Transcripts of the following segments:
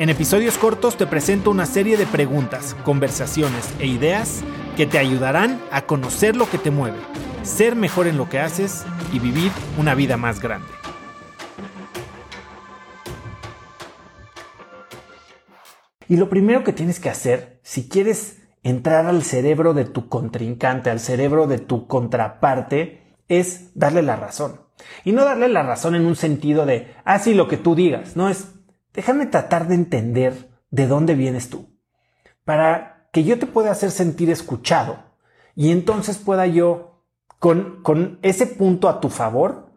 En episodios cortos te presento una serie de preguntas, conversaciones e ideas que te ayudarán a conocer lo que te mueve, ser mejor en lo que haces y vivir una vida más grande. Y lo primero que tienes que hacer, si quieres entrar al cerebro de tu contrincante, al cerebro de tu contraparte, es darle la razón. Y no darle la razón en un sentido de, ah, sí, lo que tú digas, no es, déjame tratar de entender de dónde vienes tú, para que yo te pueda hacer sentir escuchado y entonces pueda yo, con, con ese punto a tu favor,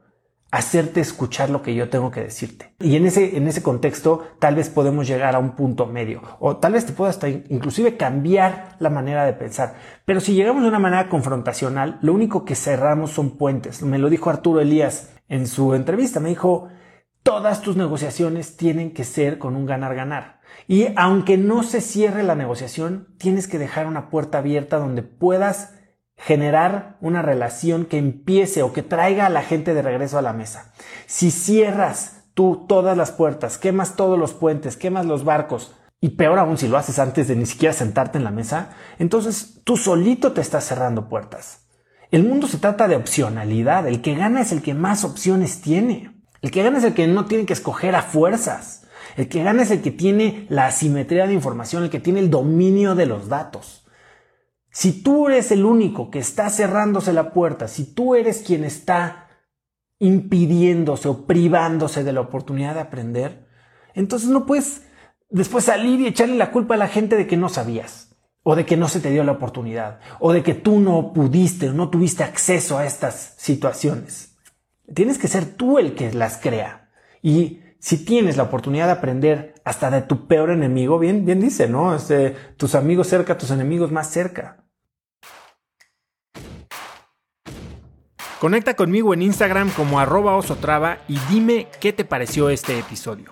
hacerte escuchar lo que yo tengo que decirte. Y en ese, en ese contexto tal vez podemos llegar a un punto medio o tal vez te pueda hasta inclusive cambiar la manera de pensar. Pero si llegamos de una manera confrontacional, lo único que cerramos son puentes. Me lo dijo Arturo Elías en su entrevista. Me dijo, todas tus negociaciones tienen que ser con un ganar-ganar. Y aunque no se cierre la negociación, tienes que dejar una puerta abierta donde puedas generar una relación que empiece o que traiga a la gente de regreso a la mesa. Si cierras tú todas las puertas, quemas todos los puentes, quemas los barcos, y peor aún si lo haces antes de ni siquiera sentarte en la mesa, entonces tú solito te estás cerrando puertas. El mundo se trata de opcionalidad, el que gana es el que más opciones tiene. El que gana es el que no tiene que escoger a fuerzas. El que gana es el que tiene la asimetría de información, el que tiene el dominio de los datos. Si tú eres el único que está cerrándose la puerta, si tú eres quien está impidiéndose o privándose de la oportunidad de aprender, entonces no puedes después salir y echarle la culpa a la gente de que no sabías, o de que no se te dio la oportunidad, o de que tú no pudiste o no tuviste acceso a estas situaciones. Tienes que ser tú el que las crea. Y si tienes la oportunidad de aprender hasta de tu peor enemigo, bien, bien dice, ¿no? Este, tus amigos cerca, tus enemigos más cerca. Conecta conmigo en Instagram como arroba osotrava y dime qué te pareció este episodio.